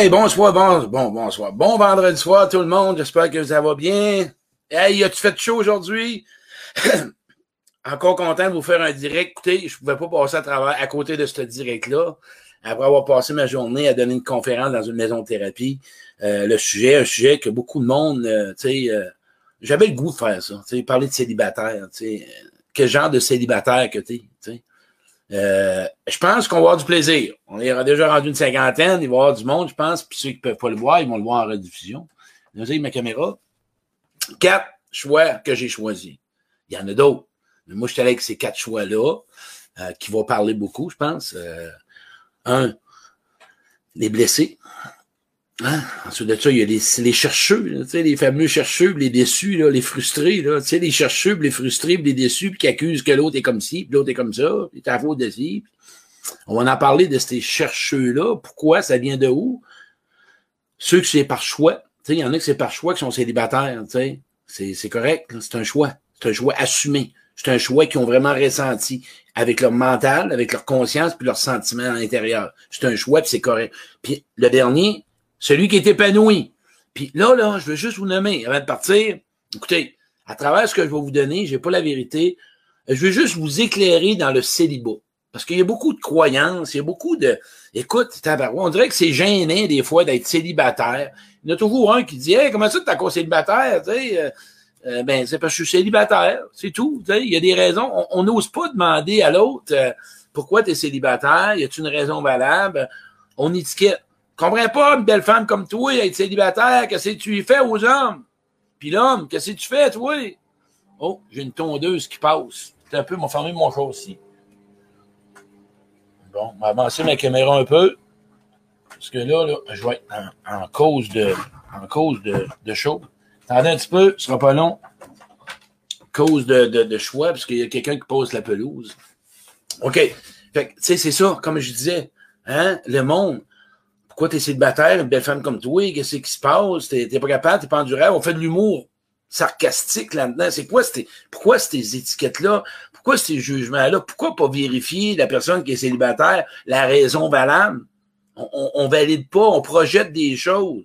Hey, bonsoir, bon, bon, bonsoir. Bon vendredi soir, tout le monde. J'espère que ça va bien. Hey, as-tu fait chaud aujourd'hui? Encore content de vous faire un direct. Écoutez, je ne pouvais pas passer à travers, à côté de ce direct-là, après avoir passé ma journée à donner une conférence dans une maison de thérapie. Euh, le sujet, un sujet que beaucoup de monde, euh, tu sais, euh, j'avais le goût de faire ça, tu sais, parler de célibataire, tu sais, quel genre de célibataire que tu sais. Euh, je pense qu'on va avoir du plaisir. On est déjà rendu une cinquantaine, il va y avoir du monde, je pense, puis ceux qui peuvent pas le voir, ils vont le voir en rediffusion. Vous ma caméra. Quatre choix que j'ai choisis. Il y en a d'autres. Mais moi, je suis allé avec ces quatre choix-là, euh, qui vont parler beaucoup, je pense. Euh, un, les blessés. Hein? Ensuite de ça, il y a les, les chercheux, sais, les fameux chercheux, les déçus, là, les frustrés, là, les chercheux, les frustrés, les déçus, qui accusent que l'autre est comme ci, puis l'autre est comme ça, puis t'as faute de ci. On va en parler de ces chercheux-là. Pourquoi? Ça vient de où? Ceux que c'est par choix. Il y en a que c'est par choix qui sont célibataires. C'est, c'est correct, c'est un choix. C'est un choix assumé. C'est un choix qu'ils ont vraiment ressenti avec leur mental, avec leur conscience, puis leurs sentiments à l'intérieur. C'est un choix, puis c'est correct. Puis le dernier, celui qui est épanoui. Puis là, là, je veux juste vous nommer, avant de partir, écoutez, à travers ce que je vais vous donner, j'ai pas la vérité, je veux juste vous éclairer dans le célibat. Parce qu'il y a beaucoup de croyances, il y a beaucoup de... Écoute, on dirait que c'est gênant des fois d'être célibataire. Il y en a toujours un qui dit Hey, comment ça tu es encore célibataire? Euh, euh, ben, c'est parce que je suis célibataire, c'est tout. Il y a des raisons. On n'ose pas demander à l'autre euh, pourquoi tu es célibataire, y a-t-il une raison valable? On étiquette comprends pas une belle femme comme toi, être célibataire, qu'est-ce que tu fais aux hommes? Puis l'homme, qu'est-ce que tu fais, toi? Oh, j'ai une tondeuse qui passe. C'est un peu, m'a fermé mon aussi. Bon, on va avancer ma caméra un peu. Parce que là, là je vais être en, cause de en cause de, de chaud. Attendez un petit peu, ce sera pas long. Cause de, de, de choix, parce qu'il y a quelqu'un qui pose la pelouse. OK. Fait tu sais, c'est ça, comme je disais. Hein, le monde, pourquoi t'es célibataire, une belle femme comme toi, qu'est-ce qui se passe? T'es, pas capable, t'es pas endurable. On fait de l'humour sarcastique là-dedans. C'est quoi c'était, pourquoi ces étiquettes-là? Pourquoi ces jugements-là? Pourquoi pas vérifier la personne qui est célibataire, la raison valable? On, on, valide pas, on projette des choses.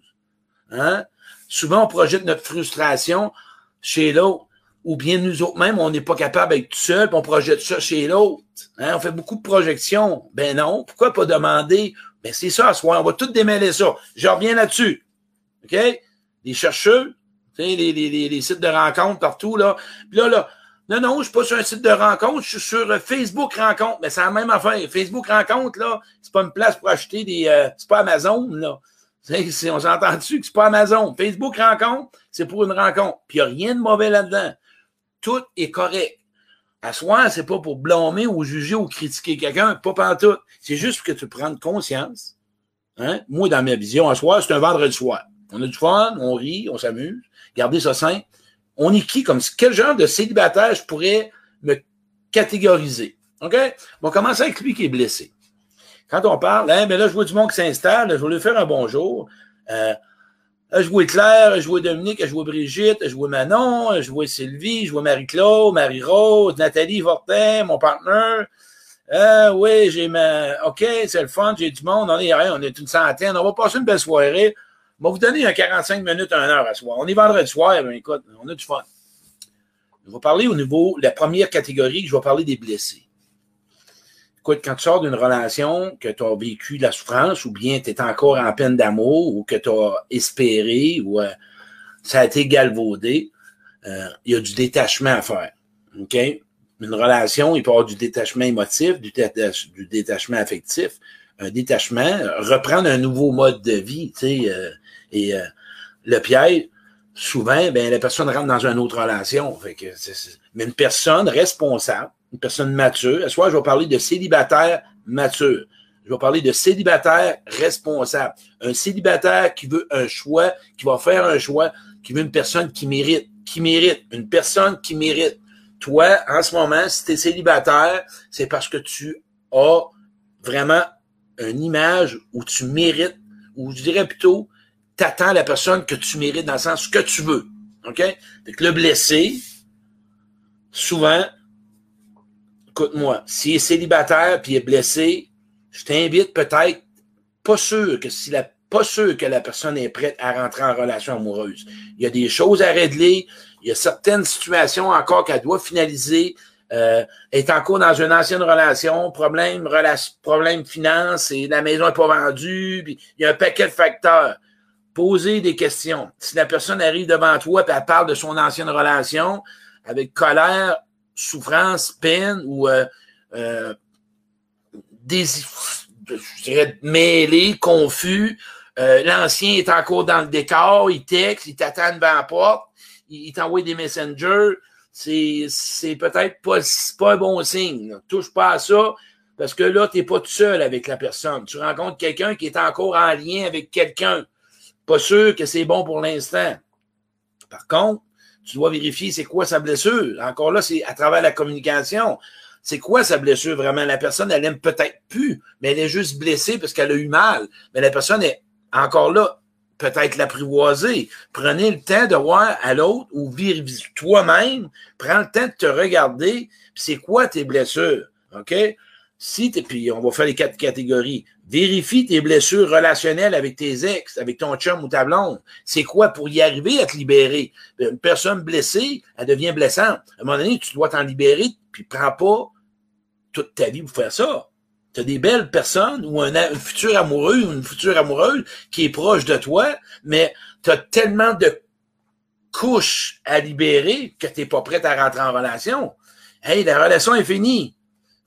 Hein? Souvent, on projette notre frustration chez l'autre. Ou bien nous autres même, on n'est pas capable d'être tout seul, puis on projette ça chez l'autre. Hein? On fait beaucoup de projections. Ben non, pourquoi pas demander ben, c'est ça, soir. On va tout démêler ça. Je reviens là-dessus. OK? Les chercheurs, les, les, les, les, sites de rencontres partout, là. Puis là, là, non, non, je suis pas sur un site de rencontre, je suis sur euh, Facebook Rencontre. Mais c'est la même affaire. Facebook Rencontre, là, c'est pas une place pour acheter des. Euh, c'est pas Amazon, là. on s'entend dessus que c'est pas Amazon? Facebook Rencontre, c'est pour une rencontre. Puis il n'y a rien de mauvais là-dedans. Tout est correct. À soi, c'est pas pour blâmer ou juger ou critiquer quelqu'un, pas tout. C'est juste que tu prennes conscience. Hein? Moi, dans ma vision, à soi, c'est un vendredi soir. On a du fun, on rit, on s'amuse. Gardez ça simple. On est qui comme quel genre de célibataire je pourrais me catégoriser? OK? On commencer avec lui qui est blessé. Quand on parle, hein, mais là, je vois du monde qui s'installe, je vais lui faire un bonjour. Euh, je joué Claire, je joué Dominique, je joué Brigitte, je joué Manon, je joué Sylvie, je joué Marie-Claude, Marie-Rose, Nathalie Fortin, mon partenaire. Euh, oui, j'ai ma. OK, c'est le fun, j'ai du monde. On est, on est une centaine. On va passer une belle soirée. On va vous donner un 45 minutes, un heure à soir. On est vendredi soir, ben écoute, on a du fun. Je vais parler au niveau, la première catégorie, je vais parler des blessés écoute, quand tu sors d'une relation, que tu as vécu de la souffrance, ou bien tu es encore en peine d'amour, ou que tu as espéré, ou euh, ça a été galvaudé, euh, il y a du détachement à faire. OK? Une relation, il peut y avoir du détachement émotif, du, détachement affectif, un détachement, reprendre un nouveau mode de vie, tu sais, euh, et le piège, souvent, ben, la personne rentre dans une autre relation. Fait que mais une personne responsable, une personne mature. Ce je vais parler de célibataire mature? Je vais parler de célibataire responsable. Un célibataire qui veut un choix, qui va faire un choix, qui veut une personne qui mérite, qui mérite, une personne qui mérite. Toi, en ce moment, si tu es célibataire, c'est parce que tu as vraiment une image où tu mérites, ou je dirais plutôt, t'attends la personne que tu mérites dans le sens que tu veux. OK? Fait le blessé, souvent, écoute-moi, s'il est célibataire puis il est blessé, je t'invite peut-être, pas sûr que si la, pas sûr que la personne est prête à rentrer en relation amoureuse. Il y a des choses à régler, il y a certaines situations encore qu'elle doit finaliser. Euh, est encore dans une ancienne relation, problème, relation, problème finance, et la maison n'est pas vendue, puis il y a un paquet de facteurs. Poser des questions. Si la personne arrive devant toi et elle parle de son ancienne relation avec colère, souffrance, peine ou euh, euh, mêlé, confus. Euh, l'ancien est encore dans le décor, il texte, il t'attend devant la porte, il, t'envoie des messengers. C'est, peut-être pas, pas un bon signe. Touche pas à ça, parce que là, tu n'es pas tout seul avec la personne. Tu rencontres quelqu'un qui est encore en lien avec quelqu'un. Pas sûr que c'est bon pour l'instant. Par contre, tu dois vérifier c'est quoi sa blessure. Encore là, c'est à travers la communication. C'est quoi sa blessure vraiment? La personne, elle aime peut-être plus, mais elle est juste blessée parce qu'elle a eu mal. Mais la personne est encore là, peut-être l'apprivoiser. Prenez le temps de voir à l'autre ou toi-même. Prends le temps de te regarder. C'est quoi tes blessures? OK? Si puis on va faire les quatre catégories. Vérifie tes blessures relationnelles avec tes ex, avec ton chum ou ta blonde. C'est quoi pour y arriver à te libérer? Une personne blessée, elle devient blessante. À un moment donné, tu dois t'en libérer, puis prends pas toute ta vie pour faire ça. Tu as des belles personnes ou un, futur amoureux ou une future amoureuse qui est proche de toi, mais tu as tellement de couches à libérer que tu n'es pas prête à rentrer en relation. Hey, la relation est finie.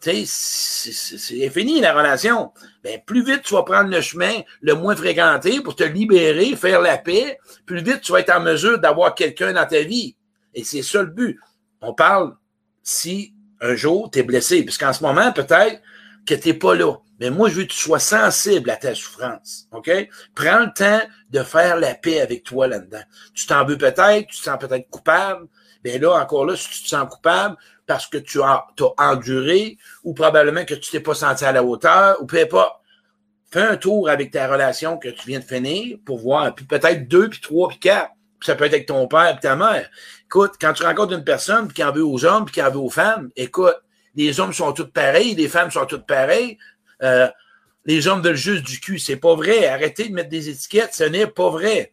Tu sais, c'est fini la relation. Ben, plus vite tu vas prendre le chemin le moins fréquenté pour te libérer, faire la paix, plus vite tu vas être en mesure d'avoir quelqu'un dans ta vie. Et c'est ça le but. On parle si un jour, tu es blessé. Puisqu'en ce moment, peut-être que tu n'es pas là. Mais moi, je veux que tu sois sensible à ta souffrance. OK? Prends le temps de faire la paix avec toi là-dedans. Tu t'en veux peut-être, tu te sens peut-être coupable. Mais là, encore là, si tu te sens coupable parce que tu as, enduré ou probablement que tu t'es pas senti à la hauteur ou peu pas. fais un tour avec ta relation que tu viens de finir pour voir, puis peut-être deux, puis trois, puis quatre. ça peut être avec ton père et ta mère. Écoute, quand tu rencontres une personne qui en veut aux hommes, puis qui en veut aux femmes, écoute, les hommes sont tous pareils, les femmes sont toutes pareilles. Euh, les hommes veulent juste du cul. C'est pas vrai. Arrêtez de mettre des étiquettes. Ce n'est pas vrai.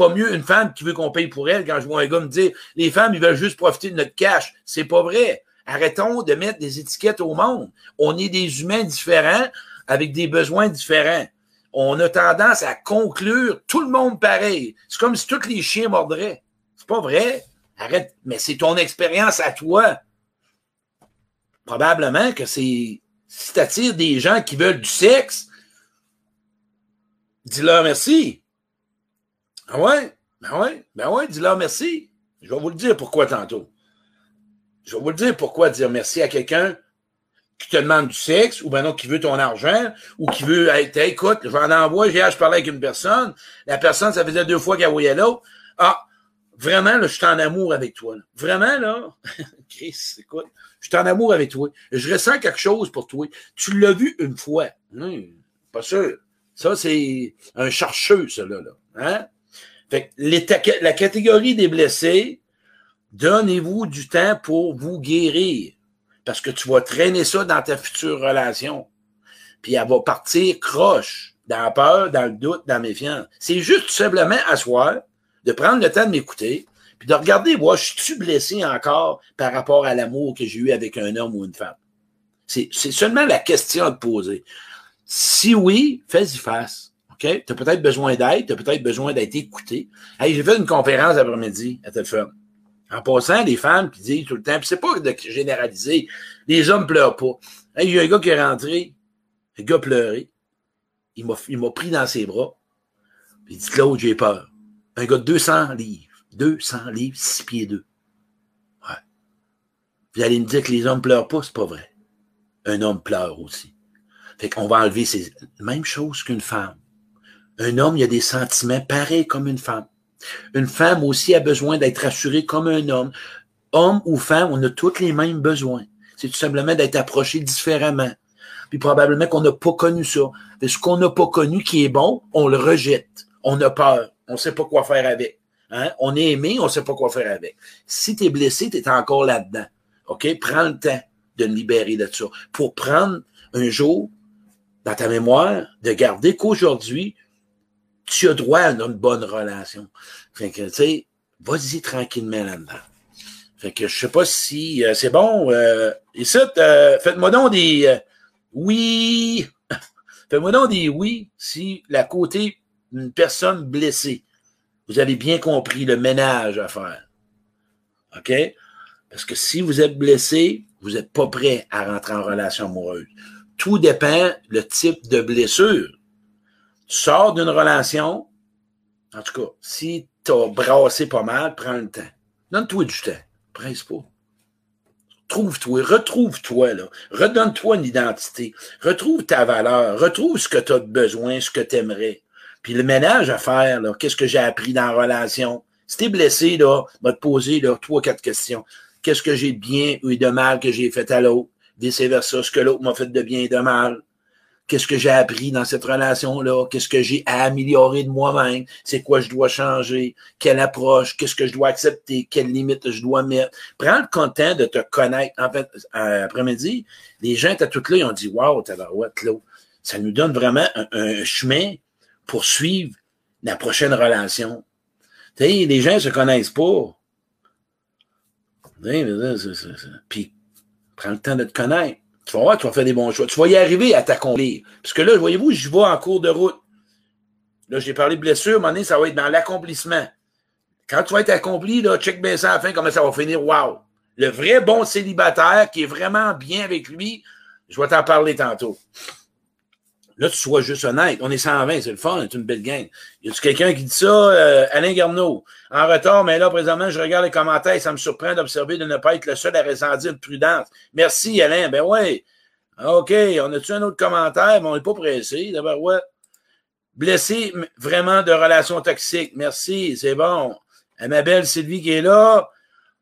Pas mieux une femme qui veut qu'on paye pour elle quand je vois un gars me dire les femmes, ils veulent juste profiter de notre cash. C'est pas vrai. Arrêtons de mettre des étiquettes au monde. On est des humains différents avec des besoins différents. On a tendance à conclure tout le monde pareil. C'est comme si tous les chiens mordraient. C'est pas vrai. Arrête, mais c'est ton expérience à toi. Probablement que c'est. Si tu attires des gens qui veulent du sexe, dis-leur merci. Ah ouais? Ben ouais, ben ouais, dis-leur merci. Je vais vous le dire pourquoi tantôt. Je vais vous le dire pourquoi dire merci à quelqu'un qui te demande du sexe, ou ben non, qui veut ton argent, ou qui veut, hey, écoute, j'en envoie, j'ai je parlais avec une personne, la personne, ça faisait deux fois qu'elle voyait l'autre. Ah, Vraiment, là, je suis en amour avec toi. Vraiment, là, Chris, écoute, je suis en amour avec toi. Je ressens quelque chose pour toi. Tu l'as vu une fois. Hum, pas sûr. Ça, c'est un chercheux, ça, là. Hein? Fait que la catégorie des blessés, donnez-vous du temps pour vous guérir. Parce que tu vas traîner ça dans ta future relation. Puis elle va partir croche, dans la peur, dans le doute, dans la méfiance. C'est juste tout simplement asseoir, de prendre le temps de m'écouter, puis de regarder, moi, je suis blessé encore par rapport à l'amour que j'ai eu avec un homme ou une femme? C'est seulement la question à te poser. Si oui, fais-y face. Tu as peut-être besoin d'aide, tu as peut-être besoin d'être écouté. Hey, j'ai fait une conférence après-midi à Telford. En passant, les femmes qui disent tout le temps, puis c'est pas de généraliser, les hommes pleurent pas. Hey, il y a un gars qui est rentré, le gars pleurait. Il m'a pris dans ses bras. Il dit, Claude, j'ai peur. Un gars de 200 livres. 200 livres, 6 pieds 2. Ouais. Vous allez me dire que les hommes pleurent pas, c'est pas vrai. Un homme pleure aussi. Fait qu'on va enlever ces... Même chose qu'une femme. Un homme, il a des sentiments pareils comme une femme. Une femme aussi a besoin d'être rassurée comme un homme. Homme ou femme, on a tous les mêmes besoins. C'est tout simplement d'être approché différemment. Puis probablement qu'on n'a pas connu ça. Ce qu'on n'a pas connu qui est bon, on le rejette. On a peur on ne sait pas quoi faire avec. Hein? On est aimé, on ne sait pas quoi faire avec. Si tu es blessé, tu es encore là-dedans. OK? Prends le temps de me libérer de ça. Pour prendre un jour, dans ta mémoire, de garder qu'aujourd'hui, tu as droit à une bonne relation. Fait que, tu sais, vas-y tranquillement là-dedans. Fait que je sais pas si euh, c'est bon. Euh, et ça, euh, faites-moi donc des euh, oui. faites-moi donc des oui si la côté d'une personne blessée. Vous avez bien compris le ménage à faire. OK? Parce que si vous êtes blessé, vous n'êtes pas prêt à rentrer en relation amoureuse. Tout dépend le type de blessure. Tu sors d'une relation, en tout cas, si tu as brassé pas mal, prends le temps. Donne-toi du temps. Presse pas. Trouve-toi, retrouve-toi, là. Redonne-toi une identité. Retrouve ta valeur. Retrouve ce que tu as besoin, ce que tu aimerais. Puis le ménage à faire, là, qu'est-ce que j'ai appris dans la relation? Si t'es blessé, là, va te poser là, trois, quatre questions. Qu'est-ce que j'ai de bien ou de mal que j'ai fait à l'autre? Vice-versa, ce que l'autre m'a fait de bien et de mal. Qu'est-ce que j'ai appris dans cette relation-là? Qu'est-ce que j'ai à améliorer de moi-même? C'est quoi je dois changer? Quelle approche? Qu'est-ce que je dois accepter? Quelles limites je dois mettre? Prends le content de te connaître. En fait, euh, après-midi, les gens étaient tous là, ils ont dit, wow, tabarouette, là. Ça nous donne vraiment un, un chemin pour suivre la prochaine relation. Tu sais, les gens se connaissent pas. Puis, prends le temps de te connaître. Tu vas voir, tu vas faire des bons choix. Tu vas y arriver à t'accomplir. Parce que là, voyez-vous, je vais en cours de route. Là, j'ai parlé de blessure, à un ça va être dans l'accomplissement. Quand tu vas être accompli, là, check bien ça à fin, comment ça va finir. Wow! Le vrai bon célibataire qui est vraiment bien avec lui, je vais t'en parler tantôt. Là, tu sois juste honnête. On est 120, c'est le fun, c'est une belle gang. Y a-tu quelqu'un qui dit ça? Euh, Alain Garneau? En retard, mais là, présentement, je regarde les commentaires et ça me surprend d'observer de ne pas être le seul à ressentir de prudence. Merci, Alain. Ben ouais. OK, on a-tu un autre commentaire? Mais on n'est pas pressé. D'abord, ouais. Blessé vraiment de relations toxiques. Merci, c'est bon. À ma belle Sylvie qui est là.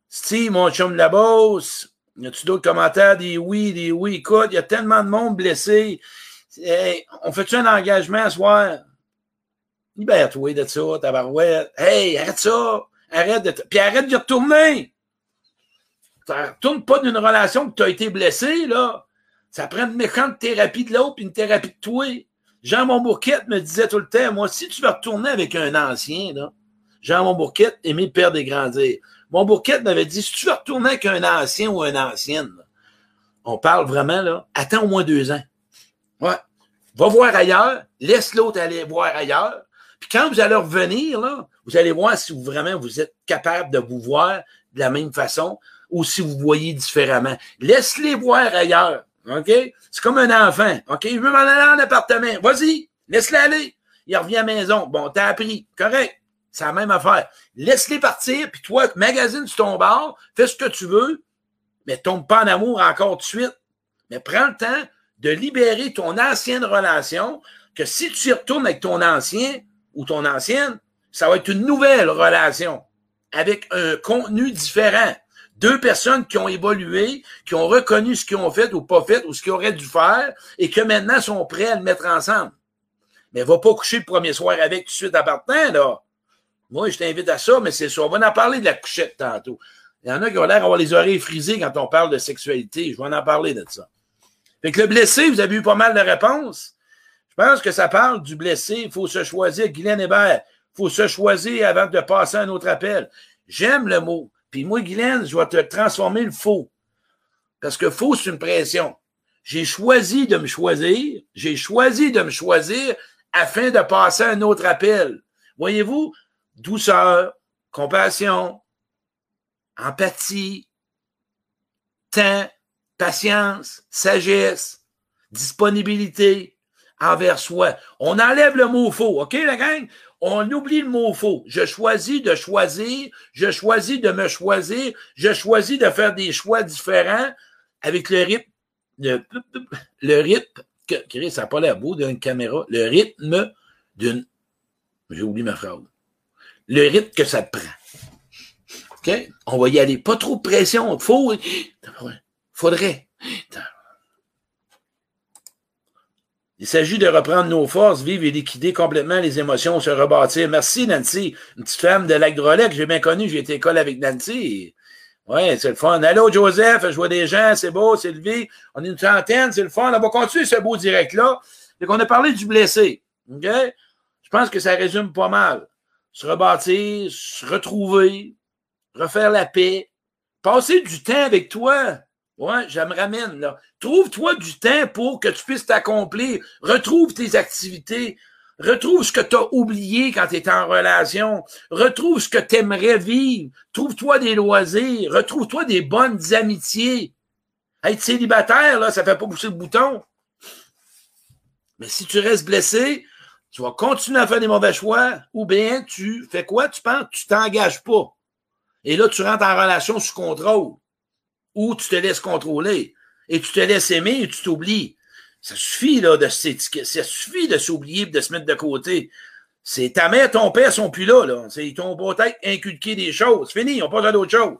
Steve, mon chum de la bosse. Y a-tu d'autres commentaires? Des oui, des oui. Écoute, il y a tellement de monde blessé. On fait-tu un engagement à soir? Libère-toi de ça, tabarouette. Hey, arrête ça! Arrête de. Puis arrête de retourner! Tu retournes pas d'une relation que tu as été blessé, là. Ça prend une méchante thérapie de l'autre puis une thérapie de toi. Jean Monbourquette me disait tout le temps, moi, si tu veux retourner avec un ancien, là, Jean Monbourquette aimait père des grandir. Monbourquette m'avait dit, si tu veux retourner avec un ancien ou une ancienne, on parle vraiment, là, attends au moins deux ans. Ouais. Va voir ailleurs, laisse l'autre aller voir ailleurs. Puis quand vous allez revenir, là, vous allez voir si vous, vraiment vous êtes capable de vous voir de la même façon ou si vous voyez différemment. Laisse-les voir ailleurs. OK? C'est comme un enfant. OK? Il veut m'en aller en appartement. Vas-y, laisse-le aller. Il revient à la maison. Bon, t'as appris. Correct. C'est la même affaire. Laisse-les partir, puis toi, magasine sur ton bar, fais ce que tu veux, mais tombe pas en amour encore de suite. Mais prends le temps de libérer ton ancienne relation, que si tu y retournes avec ton ancien ou ton ancienne, ça va être une nouvelle relation avec un contenu différent. Deux personnes qui ont évolué, qui ont reconnu ce qu'ils ont fait ou pas fait ou ce qu'ils auraient dû faire et que maintenant sont prêts à le mettre ensemble. Mais va pas coucher le premier soir avec tout de suite à là. Moi, je t'invite à ça, mais c'est ça. On va en parler de la couchette tantôt. Il y en a qui ont l'air d'avoir les oreilles frisées quand on parle de sexualité. Je vais en parler de ça. Fait que le blessé, vous avez eu pas mal de réponses. Je pense que ça parle du blessé. Il faut se choisir. Guylaine Hébert, il faut se choisir avant de passer un autre appel. J'aime le mot. Puis moi, Guylaine, je vais te transformer le faux. Parce que faux, c'est une pression. J'ai choisi de me choisir. J'ai choisi de me choisir afin de passer un autre appel. Voyez-vous, douceur, compassion, empathie, temps, patience, sagesse, disponibilité envers soi. On enlève le mot faux, OK, la gang? On oublie le mot faux. Je choisis de choisir, je choisis de me choisir, je choisis de faire des choix différents avec le rythme, le, rythme, que, ça n'a pas l'air beau d'une caméra, le rythme d'une, j'ai oublié ma phrase, le rythme que ça prend. OK? On va y aller. Pas trop de pression. Faut, Faudrait. Il s'agit de reprendre nos forces, vivre et liquider complètement les émotions, se rebâtir. Merci, Nancy. Une petite femme de lac que j'ai bien connue. J'ai été école avec Nancy. Ouais, c'est le fun. Allô, Joseph, je vois des gens, c'est beau, Sylvie. On est une centaine, c'est le fun. On va continuer ce beau direct-là. Donc, on a parlé du blessé. OK? Je pense que ça résume pas mal. Se rebâtir, se retrouver, refaire la paix, passer du temps avec toi. Ouais, je me ramène là. Trouve-toi du temps pour que tu puisses t'accomplir. Retrouve tes activités. Retrouve ce que tu as oublié quand tu en relation. Retrouve ce que tu aimerais vivre. Trouve-toi des loisirs. Retrouve-toi des bonnes amitiés. Être célibataire, là, ça fait pas pousser le bouton. Mais si tu restes blessé, tu vas continuer à faire des mauvais choix, ou bien tu fais quoi? Tu penses? Tu t'engages pas. Et là, tu rentres en relation sous contrôle. Ou tu te laisses contrôler. Et tu te laisses aimer et tu t'oublies. Ça suffit, là, de. Ça suffit de s'oublier et de se mettre de côté. C'est ta mère, ton père sont plus là, là. Ils t'ont peut-être inculqué des choses. Fini, on passe à d'autres choses.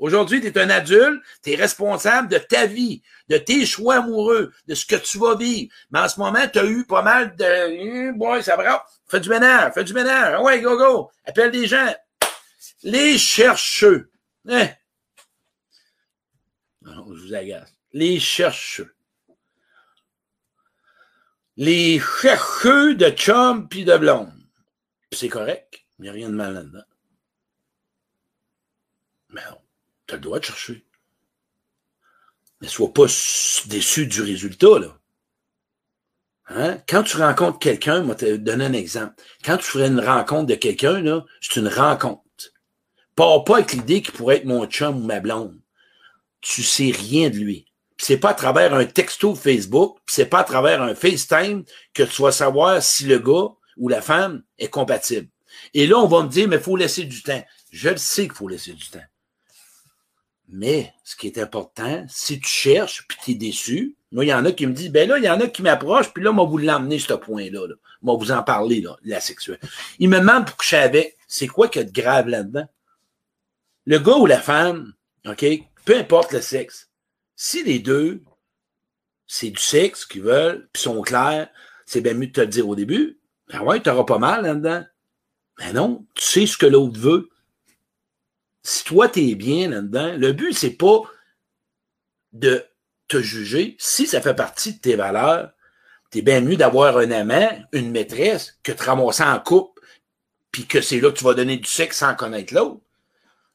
Aujourd'hui, tu es un adulte, tu es responsable de ta vie, de tes choix amoureux, de ce que tu vas vivre. Mais en ce moment, tu as eu pas mal de. Boy, ça va. Fais du ménage, fais du ménage. Ouais, go, go. Appelle des gens. Les chercheux. Hein? Je vous agace. Les chercheux. Les chercheux de chum puis de blonde. c'est correct. Il n'y a rien de mal là-dedans. Mais. Tu as le droit de chercher. Mais sois pas déçu du résultat, là. Hein? Quand tu rencontres quelqu'un, moi, te donner un exemple. Quand tu ferais une rencontre de quelqu'un, là, c'est une rencontre. Pas pas avec l'idée qu'il pourrait être mon chum ou ma blonde. Tu sais rien de lui. c'est pas à travers un texto Facebook, c'est pas à travers un FaceTime que tu vas savoir si le gars ou la femme est compatible. Et là, on va me dire, mais il faut laisser du temps. Je le sais qu'il faut laisser du temps. Mais ce qui est important, si tu cherches puis tu es déçu, moi, il y en a qui me disent, ben là, il y en a qui m'approchent, puis là, moi, vous l'emmener ce point-là. Là. Moi, vous en parler, là, la sexuelle. Il me demande pour coucher avec. C'est quoi qu'il y a de grave là-dedans? Le gars ou la femme, OK, peu importe le sexe, si les deux, c'est du sexe qu'ils veulent, puis sont clairs, c'est bien mieux de te le dire au début. Ben ouais, tu auras pas mal là-dedans. Ben non, tu sais ce que l'autre veut si toi, tu es bien là-dedans, le but, c'est pas de te juger. Si ça fait partie de tes valeurs, t'es bien mieux d'avoir un amant, une maîtresse, que de ramasser en couple, puis que c'est là que tu vas donner du sexe sans connaître l'autre.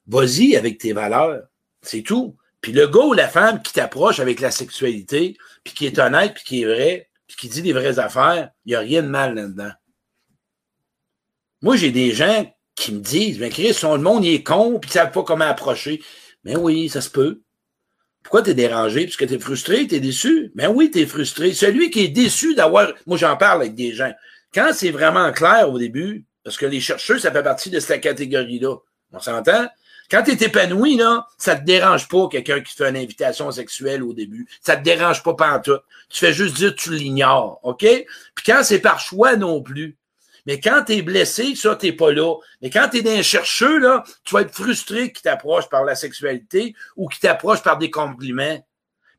Vas-y avec tes valeurs. C'est tout. Puis le gars ou la femme qui t'approche avec la sexualité, puis qui est honnête, puis qui est vrai, puis qui dit des vraies affaires, il n'y a rien de mal là-dedans. Moi, j'ai des gens qui me disent, ben Chris, le monde il est con, puis ils savent pas comment approcher. Mais ben oui, ça se peut. Pourquoi t'es dérangé? Parce que t'es frustré, t'es déçu? Ben oui, t'es frustré. Celui qui est déçu d'avoir, moi j'en parle avec des gens. Quand c'est vraiment clair au début, parce que les chercheurs, ça fait partie de cette catégorie-là. On s'entend? Quand tu es épanoui, là, ça te dérange pas quelqu'un qui te fait une invitation sexuelle au début. Ça te dérange pas tout. Tu fais juste dire tu l'ignores, OK? Puis quand c'est par choix non plus, mais quand tu es blessé, ça, tu pas là. Mais quand tu es dans un chercheur, là, tu vas être frustré qui t'approche par la sexualité ou qui t'approche par des compliments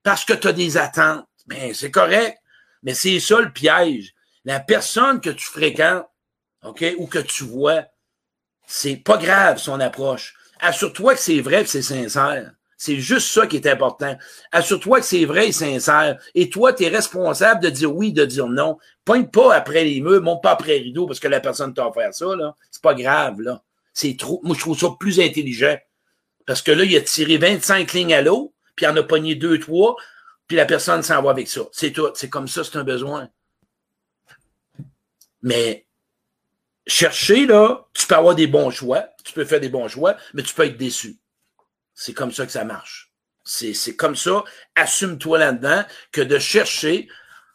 parce que tu as des attentes. Ben, c'est correct. Mais c'est ça le piège. La personne que tu fréquentes, OK, ou que tu vois, c'est pas grave son approche. Assure-toi que c'est vrai et c'est sincère. C'est juste ça qui est important. Assure-toi que c'est vrai et sincère. Et toi, tu es responsable de dire oui, de dire non. Pointe pas après les murs, monte pas après les rideaux parce que la personne t'a offert ça, là. C'est pas grave, là. C'est trop. Moi, je trouve ça plus intelligent. Parce que là, il a tiré 25 lignes à l'eau, puis il en a pogné deux, trois, puis la personne s'en va avec ça. C'est tout. C'est comme ça, c'est un besoin. Mais chercher, là, tu peux avoir des bons choix, tu peux faire des bons choix, mais tu peux être déçu. C'est comme ça que ça marche. C'est comme ça. Assume-toi là-dedans que de chercher,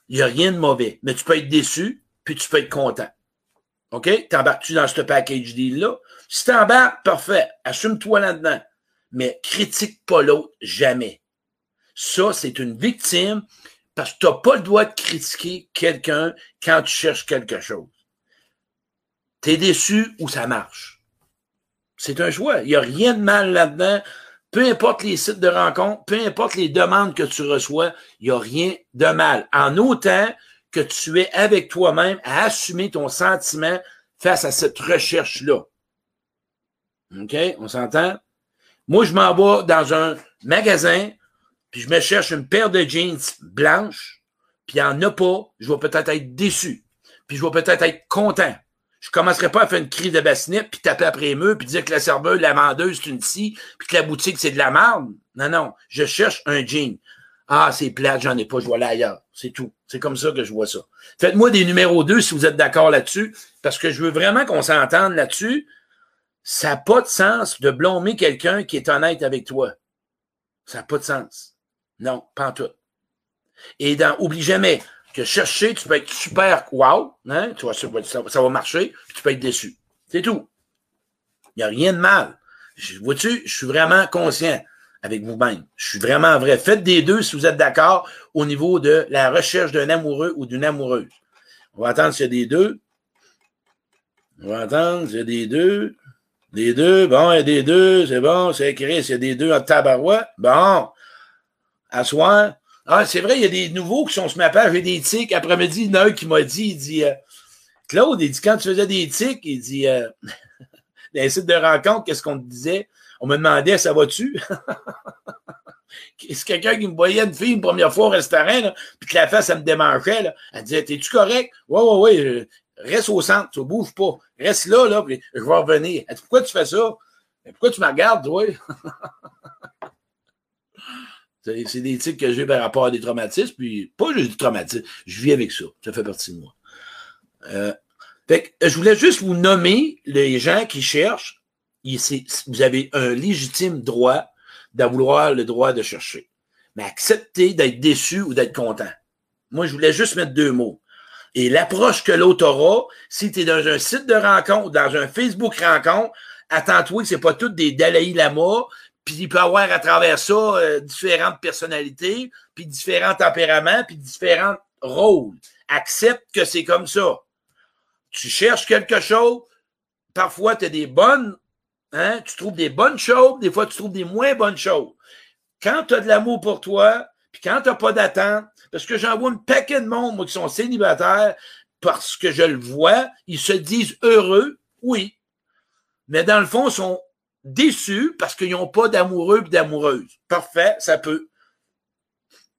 il n'y a rien de mauvais. Mais tu peux être déçu, puis tu peux être content. OK? T'embarques-tu dans ce package deal-là? Si t'embarques, parfait. Assume-toi là-dedans. Mais critique pas l'autre jamais. Ça, c'est une victime parce que tu n'as pas le droit de critiquer quelqu'un quand tu cherches quelque chose. Tu es déçu ou ça marche. C'est un choix. Il n'y a rien de mal là-dedans peu importe les sites de rencontres, peu importe les demandes que tu reçois, il n'y a rien de mal. En autant que tu es avec toi-même à assumer ton sentiment face à cette recherche-là. OK? On s'entend? Moi, je m'en vais dans un magasin, puis je me cherche une paire de jeans blanches, puis il en a pas, je vais peut-être être déçu. puis je vais peut-être être content. Je commencerai pas à faire une crise de bassinet, puis taper après les murs, puis dire que la serveuse, la vendeuse, c'est une scie, puis que la boutique, c'est de la merde. Non, non. Je cherche un jean. Ah, c'est plate, j'en ai pas, je vais aller ailleurs. C'est tout. C'est comme ça que je vois ça. Faites-moi des numéros 2 si vous êtes d'accord là-dessus, parce que je veux vraiment qu'on s'entende là-dessus. Ça n'a pas de sens de blâmer quelqu'un qui est honnête avec toi. Ça n'a pas de sens. Non, pas en tout. Et dans, oublie jamais que chercher, tu peux être super wow, hein, tu vois, ça, ça va marcher, puis tu peux être déçu. C'est tout. Il n'y a rien de mal. Vois-tu, je suis vraiment conscient avec vous-même. Je suis vraiment vrai. Faites des deux si vous êtes d'accord au niveau de la recherche d'un amoureux ou d'une amoureuse. On va attendre s'il y a des deux. On va attendre s'il y a des deux. Des deux, bon, il y a des deux, c'est bon, c'est écrit, a des deux en tabarouette. Bon, à soir. Ah, c'est vrai, il y a des nouveaux qui sont sur ma page, j'ai des tics. Après-midi, il y un qui m'a dit, il dit, euh, Claude, il dit, quand tu faisais des tics, il dit, euh, dans de rencontre, qu'est-ce qu'on te disait? On me demandait, ça va-tu? C'est quelqu'un qui me voyait une fille une première fois au restaurant, puis que la face, ça me démangeait. Là. Elle disait T'es-tu correct? Ouais, ouais, ouais. Reste au centre, tu ne bouges pas. Reste là, là, puis je vais revenir. Elle dit Pourquoi tu fais ça? Pourquoi tu me regardes, toi? C'est des tics que j'ai par rapport à des traumatismes, puis pas juste des traumatismes, je vis avec ça. Ça fait partie de moi. Euh, fait que, je voulais juste vous nommer les gens qui cherchent. vous avez un légitime droit d'avoir le droit de chercher. Mais acceptez d'être déçu ou d'être content. Moi, je voulais juste mettre deux mots. Et l'approche que l'autre aura, si tu es dans un site de rencontre, dans un Facebook rencontre, attends-toi que c'est pas tout des Dalai Lama, puis il peut avoir à travers ça euh, différentes personnalités, puis différents tempéraments, puis différents rôles. Accepte que c'est comme ça. Tu cherches quelque chose, parfois tu as des bonnes Hein? Tu trouves des bonnes choses, des fois tu trouves des moins bonnes choses. Quand tu as de l'amour pour toi, puis quand tu n'as pas d'attente, parce que j'en vois un paquet de monde, moi, qui sont célibataires, parce que je le vois, ils se disent heureux, oui. Mais dans le fond, ils sont déçus parce qu'ils n'ont pas d'amoureux et d'amoureuses. Parfait, ça peut.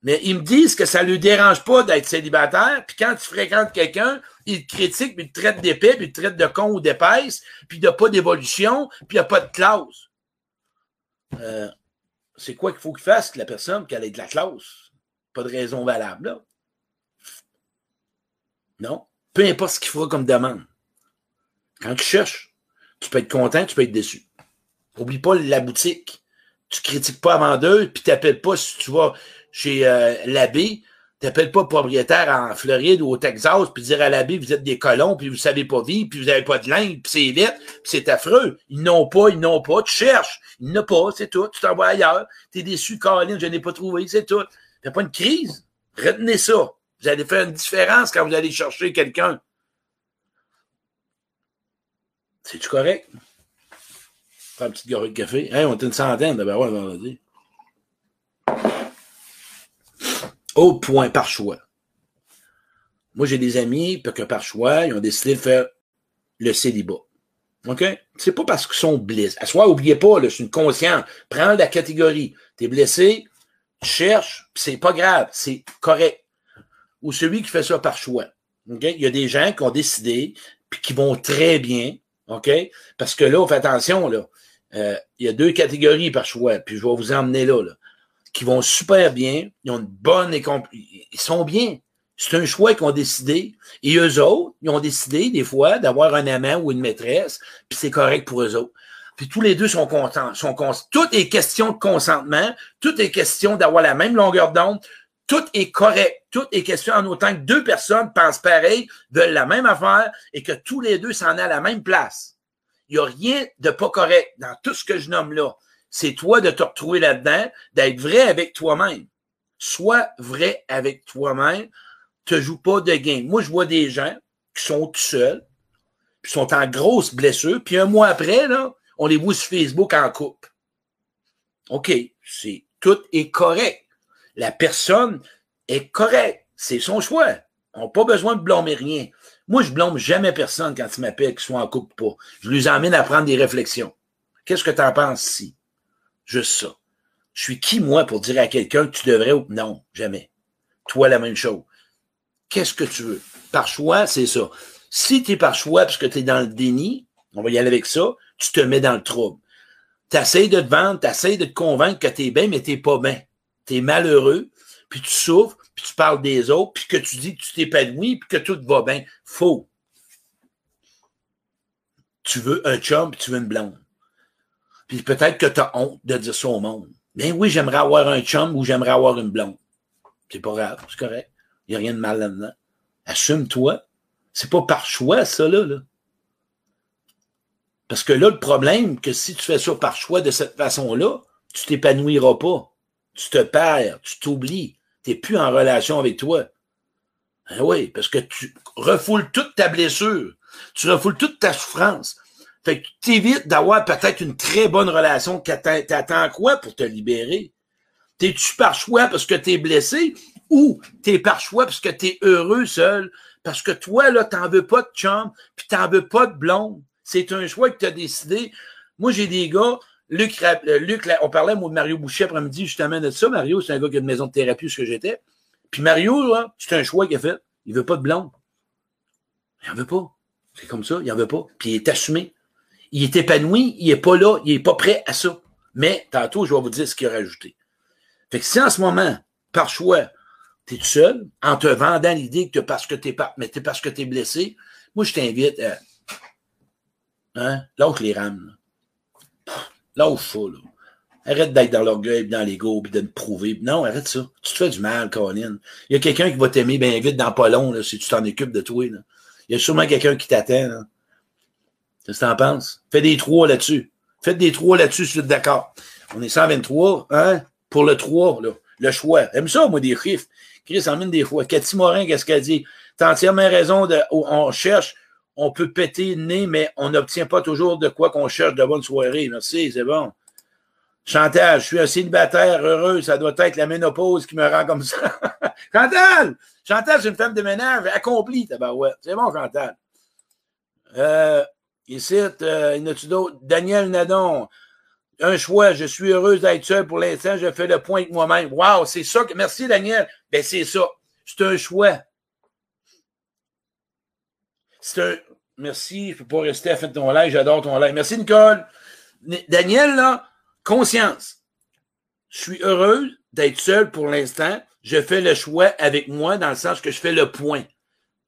Mais ils me disent que ça ne leur dérange pas d'être célibataire, puis quand tu fréquentes quelqu'un, il te critique, puis il te traite d'épais, puis il te traite de con ou d'épaisse, puis il n'y a pas d'évolution, puis il n'y a pas de classe. Euh, c'est quoi qu'il faut qu'il fasse la personne qu'elle ait de la classe? Pas de raison valable, là. Non. Peu importe ce qu'il fera comme demande. Quand tu cherches, tu peux être content, tu peux être déçu. N'oublie pas la boutique. Tu critiques pas avant d'eux, puis tu n'appelles pas si tu vas chez euh, l'abbé, t'appelles pas propriétaire en Floride ou au Texas, puis dire à l'abbé, vous êtes des colons, puis vous savez pas vivre, puis vous avez pas de linge, puis c'est lettre, puis c'est affreux. Ils n'ont pas, ils n'ont pas, tu cherches. Ils n'ont pas, c'est tout. Tu t'envoies ailleurs. T'es déçu, Caroline, je n'ai pas trouvé, c'est tout. Fais pas une crise. Retenez ça. Vous allez faire une différence quand vous allez chercher quelqu'un. C'est-tu correct? Faire une petite gorille de café. On est une centaine, ben ouais, vendredi. Au point par choix. Moi, j'ai des amis que par choix, ils ont décidé de faire le célibat. OK? C'est pas parce qu'ils sont blessés. À soi, oubliez pas, c'est une conscience. Prends la catégorie. Tu es blessé, tu cherches, c'est pas grave, c'est correct. Ou celui qui fait ça par choix. OK? Il y a des gens qui ont décidé, puis qui vont très bien. OK? Parce que là, on fait attention, là. Euh, il y a deux catégories par choix, puis je vais vous emmener là. là qui vont super bien, ils ont une bonne ils sont bien. C'est un choix qu'ils ont décidé. Et eux autres, ils ont décidé, des fois, d'avoir un amant ou une maîtresse, puis c'est correct pour eux autres. Puis tous les deux sont contents. Sont Tout est question de consentement. Tout est question d'avoir la même longueur d'onde. Tout est correct. Tout est question en autant que deux personnes pensent pareil, veulent la même affaire et que tous les deux s'en aient à la même place. Il n'y a rien de pas correct dans tout ce que je nomme là c'est toi de te retrouver là-dedans, d'être vrai avec toi-même. Sois vrai avec toi-même. Te joue pas de game. Moi, je vois des gens qui sont tout seuls, qui sont en grosse blessure, puis un mois après, là, on les voit sur Facebook en couple. OK, c'est tout est correct. La personne est correcte. C'est son choix. On n'a pas besoin de blâmer rien. Moi, je blâme jamais personne quand ils m'appellent qu'ils soient en couple ou pas. Je les emmène à prendre des réflexions. Qu'est-ce que tu en penses ici? Juste ça. Je suis qui, moi, pour dire à quelqu'un que tu devrais ou non, jamais. Toi, la même chose. qu'est-ce que tu veux? Par choix, c'est ça. Si tu es par choix parce que tu es dans le déni, on va y aller avec ça, tu te mets dans le trouble. Tu essaies de te vendre, tu essaies de te convaincre que tu es bien, mais tu pas bien. Tu es malheureux, puis tu souffres, puis tu parles des autres, puis que tu dis que tu t'épanouis, puis que tout va bien. Faux. Tu veux un chum, puis tu veux une blonde. Puis peut-être que tu as honte de dire ça au monde. Ben oui, j'aimerais avoir un chum ou j'aimerais avoir une blonde. C'est pas grave, c'est correct. Il n'y a rien de mal là-dedans. Assume-toi. C'est pas par choix, ça, là, là. Parce que là, le problème, que si tu fais ça par choix de cette façon-là, tu t'épanouiras pas. Tu te perds, tu t'oublies. N'es plus en relation avec toi. Ben oui, parce que tu refoules toute ta blessure. Tu refoules toute ta souffrance. Fait que tu t'évites d'avoir peut-être une très bonne relation. T'attends quoi pour te libérer? T'es-tu par choix parce que tu es blessé ou t'es par choix parce que tu es heureux seul? Parce que toi, là, t'en veux pas de chum, puis t'en veux pas de blonde. C'est un choix que tu as décidé. Moi, j'ai des gars, Luc, euh, Luc on parlait, moi, de Mario Boucher après-midi, justement, de ça. Mario, c'est un gars qui a une maison de thérapie où j'étais. Puis Mario, c'est un choix qu'il a fait. Il veut pas de blonde. Il en veut pas. C'est comme ça, il en veut pas. Puis il est assumé. Il est épanoui, il est pas là, il est pas prêt à ça. Mais tantôt, je vais vous dire ce qu'il a rajouté. Fait que si en ce moment, par choix, tu es tout seul, en te vendant l'idée que parce que t'es pas, mais t'es parce que tu es blessé, moi, je t'invite à Hein? Lâche les rames. Lâche ça, là. Arrête d'être dans l'orgueil, dans l'ego, puis de te prouver. Non, arrête ça. Tu te fais du mal, Colin. Il y a quelqu'un qui va t'aimer bien vite dans pas long, là, si tu t'en occupes de toi. Il y a sûrement quelqu'un qui t'attend. Qu'est-ce que t'en penses? Fais des trois là-dessus. Faites des trois là-dessus, si tu es d'accord. On est 123, hein? Pour le 3, là. Le choix. Aime ça, moi, des chiffres. Chris en mine des fois. Cathy Morin, qu'est-ce qu'elle dit? T'as entièrement raison de, on cherche on peut péter le nez, mais on n'obtient pas toujours de quoi qu'on cherche de bonnes soirées. Merci, c'est bon. Chantal, je suis un célibataire heureux, ça doit être la ménopause qui me rend comme ça. Chantal! Chantal, c'est une femme de ménage accomplie. C'est bon, Chantal. Euh, ici, euh, il y a d'autres? Daniel Nadon. Un choix, je suis heureuse d'être seule pour l'instant, je fais le point avec moi-même. Wow, c'est ça que. Merci, Daniel. Ben, c'est ça. C'est un choix. Un, Merci, je peux pas rester à faire ton live, j'adore ton live. Merci, Nicole. Daniel, là, conscience. Je suis heureuse d'être seule pour l'instant. Je fais le choix avec moi dans le sens que je fais le point.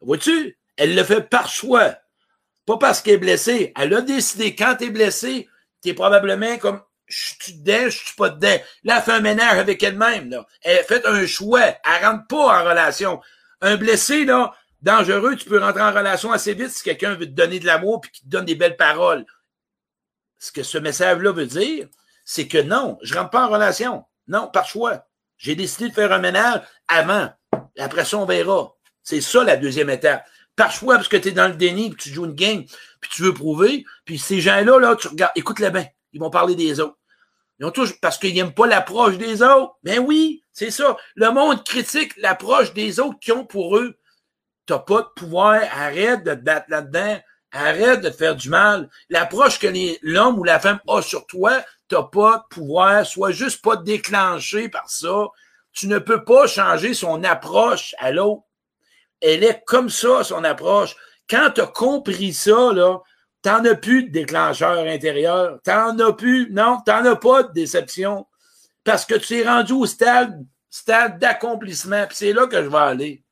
Vois-tu? Elle le fait par choix. Pas parce qu'elle est blessée. Elle a décidé. Quand tu es blessé, tu es probablement comme je suis dedans, je suis pas dedans? Là, elle fait un ménage avec elle-même. Elle fait un choix. Elle rentre pas en relation. Un blessé, là, dangereux, tu peux rentrer en relation assez vite si quelqu'un veut te donner de l'amour et qui te donne des belles paroles. Ce que ce message-là veut dire, c'est que non, je rentre pas en relation. Non, par choix. J'ai décidé de faire un ménage avant. Après ça, on verra. C'est ça la deuxième étape. Par choix, parce que tu es dans le déni, puis tu joues une game, puis tu veux prouver. Puis ces gens-là, là, tu regardes, écoute-les bien. Ils vont parler des autres. Ils ont tous, parce qu'ils n'aiment pas l'approche des autres. Ben oui, c'est ça. Le monde critique l'approche des autres qui ont pour eux t'as pas de pouvoir, arrête de te battre là-dedans, arrête de te faire du mal. L'approche que l'homme ou la femme a sur toi, t'as pas de pouvoir, sois juste pas déclenché par ça. Tu ne peux pas changer son approche à l'autre. Elle est comme ça, son approche. Quand tu as compris ça, là, t'en as plus de déclencheur intérieur. T'en as plus, non, t'en as pas de déception. Parce que tu es rendu au stade, stade d'accomplissement. c'est là que je vais aller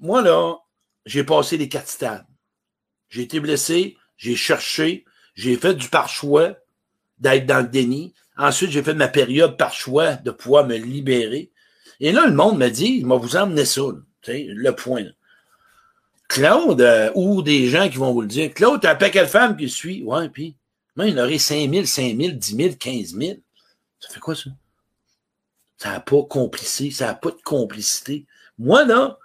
moi, là, j'ai passé les quatre stades. J'ai été blessé, j'ai cherché, j'ai fait du par-choix d'être dans le déni. Ensuite, j'ai fait ma période par choix de pouvoir me libérer. Et là, le monde me dit, il va vous emmener ça, le point. Claude, euh, ou des gens qui vont vous le dire, Claude, t'as pas quelle femme qui suit? Ouais, puis, moi, il aurait 5 000, 5 000, 10 000, 15 000. Ça fait quoi, ça? Ça n'a pas complicé, ça n'a pas de complicité. Moi, là,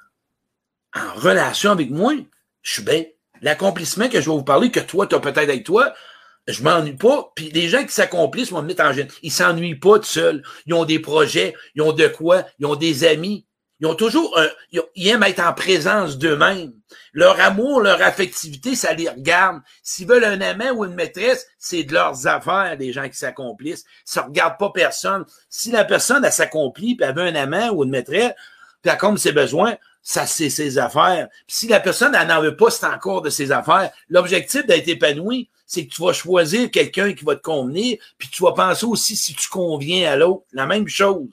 en relation avec moi, je suis bien. L'accomplissement que je vais vous parler, que toi, tu as peut-être avec toi, je m'ennuie pas. Puis les gens qui s'accomplissent vont me mettre en gêne. Ils s'ennuient pas tout seuls. Ils ont des projets, ils ont de quoi, ils ont des amis. Ils ont toujours ils aiment être en présence d'eux-mêmes. Leur amour, leur affectivité, ça les regarde. S'ils veulent un amant ou une maîtresse, c'est de leurs affaires, des gens qui s'accomplissent. Ça regarde pas personne. Si la personne, elle s'accomplit, puis elle veut un amant ou une maîtresse, puis elle comble ses besoins, ça, c'est ses affaires. Si la personne, elle n'en veut pas, c'est encore de ses affaires. L'objectif d'être épanoui, c'est que tu vas choisir quelqu'un qui va te convenir, puis tu vas penser aussi si tu conviens à l'autre. La même chose.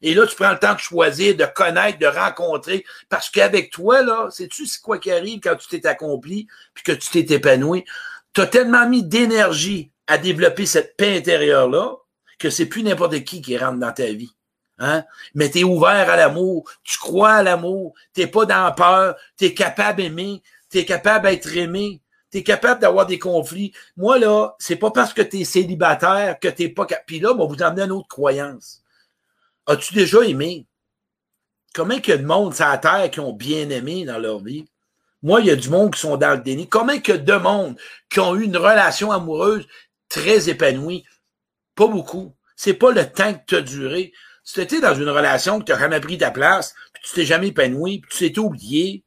Et là, tu prends le temps de choisir, de connaître, de rencontrer. Parce qu'avec toi, là, sais-tu c'est quoi qui arrive quand tu t'es accompli, puis que tu t'es épanoui? Tu as tellement mis d'énergie à développer cette paix intérieure-là que c'est plus n'importe qui qui rentre dans ta vie. Hein? Mais tu es ouvert à l'amour, tu crois à l'amour, tu pas dans peur, tu es capable d'aimer, tu es capable d'être aimé, tu es capable d'avoir des conflits. Moi, là, c'est pas parce que tu es célibataire que tu pas capable. Puis là, on va vous emmener une autre croyance. As-tu déjà aimé? Comment il y a de monde sur la terre qui ont bien aimé dans leur vie? Moi, il y a du monde qui sont dans le déni. Comment il y a de monde qui ont eu une relation amoureuse très épanouie? Pas beaucoup. C'est pas le temps que tu as duré. Si tu étais dans une relation que tu n'as jamais pris ta place, puis tu t'es jamais épanoui, puis tu t'es oublié,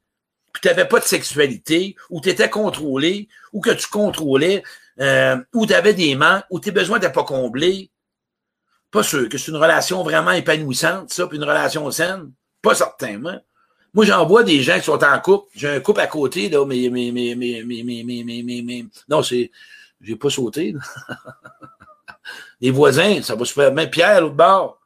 puis tu n'avais pas de sexualité, ou tu étais contrôlé, ou que tu contrôlais, euh, ou tu avais des manques, ou tes besoins n'étaient pas comblés, pas sûr que c'est une relation vraiment épanouissante, ça, puis une relation saine. Pas certain, moi. Moi, j'en vois des gens qui sont en couple. J'ai un couple à côté, là, mais, mais, mais, mais, mais, mais, mais, mais, mais, non, c'est, j'ai pas sauté, Les voisins, ça va se faire. Pierre, l'autre bord,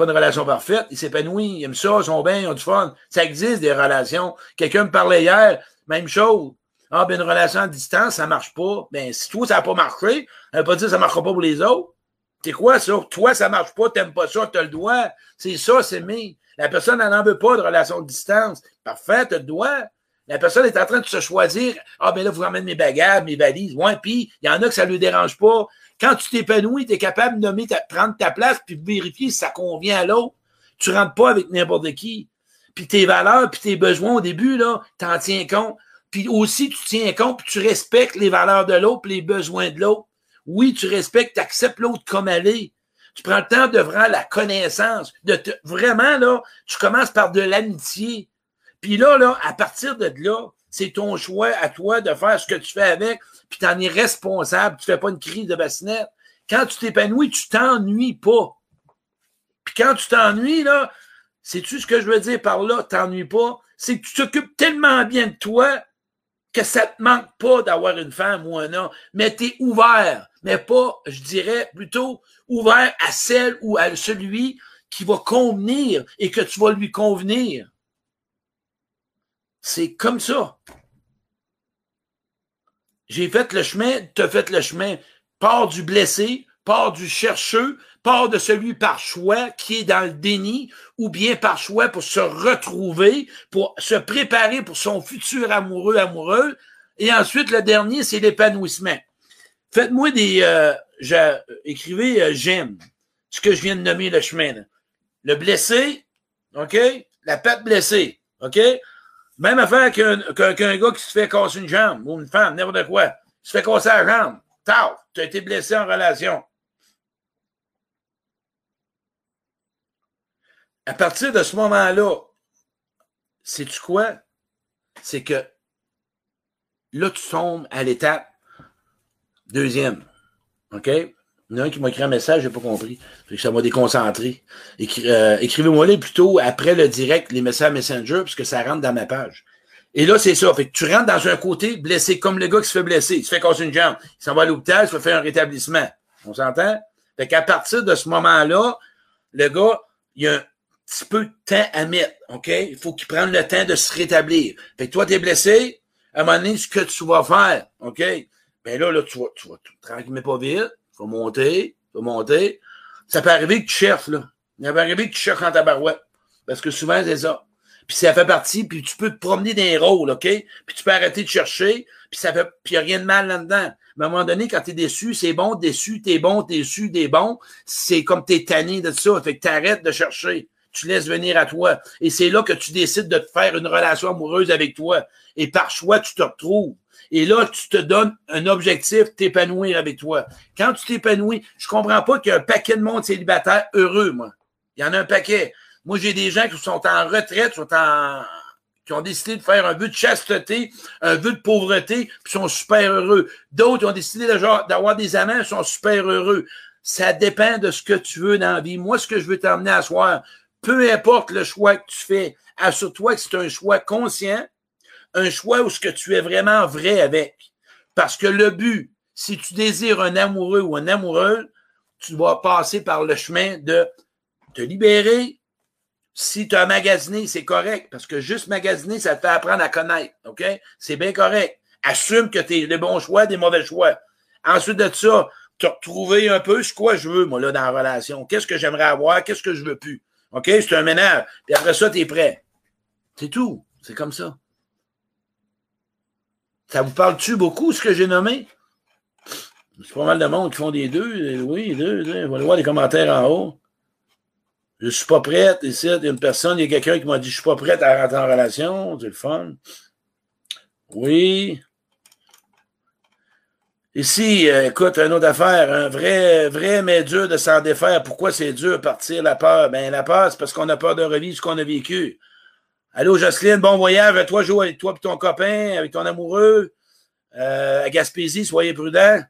pas une relation parfaite. Il s'épanouit, il aime ça, ils sont bien, ils ont du fun. Ça existe, des relations. Quelqu'un me parlait hier, même chose. Ah, ben, une relation à distance, ça marche pas. Ben, si toi, ça n'a pas marché, ça veut pas dire que ça marchera pas pour les autres. C'est quoi ça? Toi, ça marche pas, t'aimes pas ça, t'as le droit. C'est ça, c'est mais. La personne, elle n'en veut pas de relation de distance. Parfait, t'as le droit. La personne est en train de se choisir. Ah, ben là, vous ramènez mes bagages, mes valises. Ouais, puis il y en a que ça ne lui dérange pas. Quand tu t'épanouis, tu es capable de nommer prendre ta place puis vérifier si ça convient à l'autre. Tu rentres pas avec n'importe qui. Puis tes valeurs, puis tes besoins au début, là, t'en tiens compte. Puis aussi, tu tiens compte, puis tu respectes les valeurs de l'autre, les besoins de l'autre. Oui, tu respectes, tu acceptes l'autre comme elle est. Tu prends le temps de vraiment la connaissance. De te, vraiment, là, tu commences par de l'amitié. Puis là, là, à partir de là, c'est ton choix à toi de faire ce que tu fais avec, puis tu en es responsable. Tu fais pas une crise de bassinette. Quand tu t'épanouis, tu t'ennuies pas. Puis quand tu t'ennuies, là, sais-tu ce que je veux dire par là, t'ennuies pas? C'est que tu t'occupes tellement bien de toi que ça te manque pas d'avoir une femme ou un homme, mais tu es ouvert, mais pas, je dirais, plutôt ouvert à celle ou à celui qui va convenir et que tu vas lui convenir. C'est comme ça. J'ai fait le chemin, tu as fait le chemin. Part du blessé, part du chercheux, part de celui par choix qui est dans le déni, ou bien par choix pour se retrouver, pour se préparer pour son futur amoureux, amoureux. Et ensuite, le dernier, c'est l'épanouissement. Faites-moi des... Euh, écrivez euh, j'aime, ce que je viens de nommer le chemin. Le blessé, OK? La patte blessée, OK? Même affaire qu'un qu'un gars qui se fait casser une jambe, ou une femme, n'importe quoi, se fait casser la jambe. Tau, tu as été blessé en relation. À partir de ce moment-là, sais-tu quoi? C'est que là, tu tombes à l'étape deuxième. OK? Il y en a un qui m'a écrit un message, j'ai pas compris. ça m'a déconcentré. Euh, écrivez-moi-les plutôt après le direct, les messages Messenger, puisque ça rentre dans ma page. Et là, c'est ça. Fait que tu rentres dans un côté blessé, comme le gars qui se fait blesser. Il se fait casser une jambe. Il s'en va à l'hôpital, il se fait faire un rétablissement. On s'entend? Fait qu'à partir de ce moment-là, le gars, il y a un petit peu de temps à mettre, OK? Il faut qu'il prenne le temps de se rétablir. Fait que toi, t'es blessé, à un moment donné, ce que tu vas faire, OK? Ben là, là, tu vas, tu vas, tranquille, mais pas vite, vas monter, vas monter. Ça peut arriver que tu cherches, là. Ça peut arriver que tu cherches en ta barouette. Parce que souvent, c'est ça. Puis ça fait partie, puis tu peux te promener dans les rôles, OK? Puis tu peux arrêter de chercher, puis ça fait, puis n'y a rien de mal là-dedans. Mais à un moment donné, quand tu es déçu, c'est bon, déçu, t'es bon, t'es déçu, t'es bon. C'est comme t'es tanné de ça. Fait que t'arrêtes de chercher tu laisses venir à toi. Et c'est là que tu décides de te faire une relation amoureuse avec toi. Et par choix, tu te retrouves. Et là, tu te donnes un objectif, t'épanouir avec toi. Quand tu t'épanouis, je comprends pas qu'il y a un paquet de monde célibataire heureux, moi. Il y en a un paquet. Moi, j'ai des gens qui sont en retraite, sont en, qui ont décidé de faire un vœu de chasteté, un vœu de pauvreté, puis sont super heureux. D'autres ont décidé d'avoir des amants, sont super heureux. Ça dépend de ce que tu veux dans la vie. Moi, ce que je veux t'emmener à soir, peu importe le choix que tu fais, assure-toi que c'est un choix conscient, un choix où ce que tu es vraiment vrai avec. Parce que le but, si tu désires un amoureux ou un amoureux, tu dois passer par le chemin de te libérer. Si tu as magasiné, c'est correct, parce que juste magasiner, ça te fait apprendre à connaître. OK? C'est bien correct. Assume que tu es les bons choix, des mauvais choix. Ensuite de ça, te retrouver un peu ce quoi je veux, moi, là, dans la relation? Qu'est-ce que j'aimerais avoir? Qu'est-ce que je veux plus? OK? C'est un ménage. Puis après ça, tu es prêt. C'est tout. C'est comme ça. Ça vous parle-tu beaucoup, ce que j'ai nommé? C'est pas mal de monde qui font des deux. Oui, deux. deux. On va voir les commentaires en haut. Je suis pas prête. Ici, il y a une personne, il y a quelqu'un qui m'a dit Je suis pas prête à rentrer en relation. C'est le fun. Oui. Ici, euh, écoute, une autre affaire, un vrai, vrai, mais dur de s'en défaire. Pourquoi c'est dur partir la peur? Ben, la peur, c'est parce qu'on a peur de revivre ce qu'on a vécu. Allô, Jocelyne, bon voyage. À toi, joue avec toi et ton copain, avec ton amoureux. Euh, à Gaspésie, soyez prudents.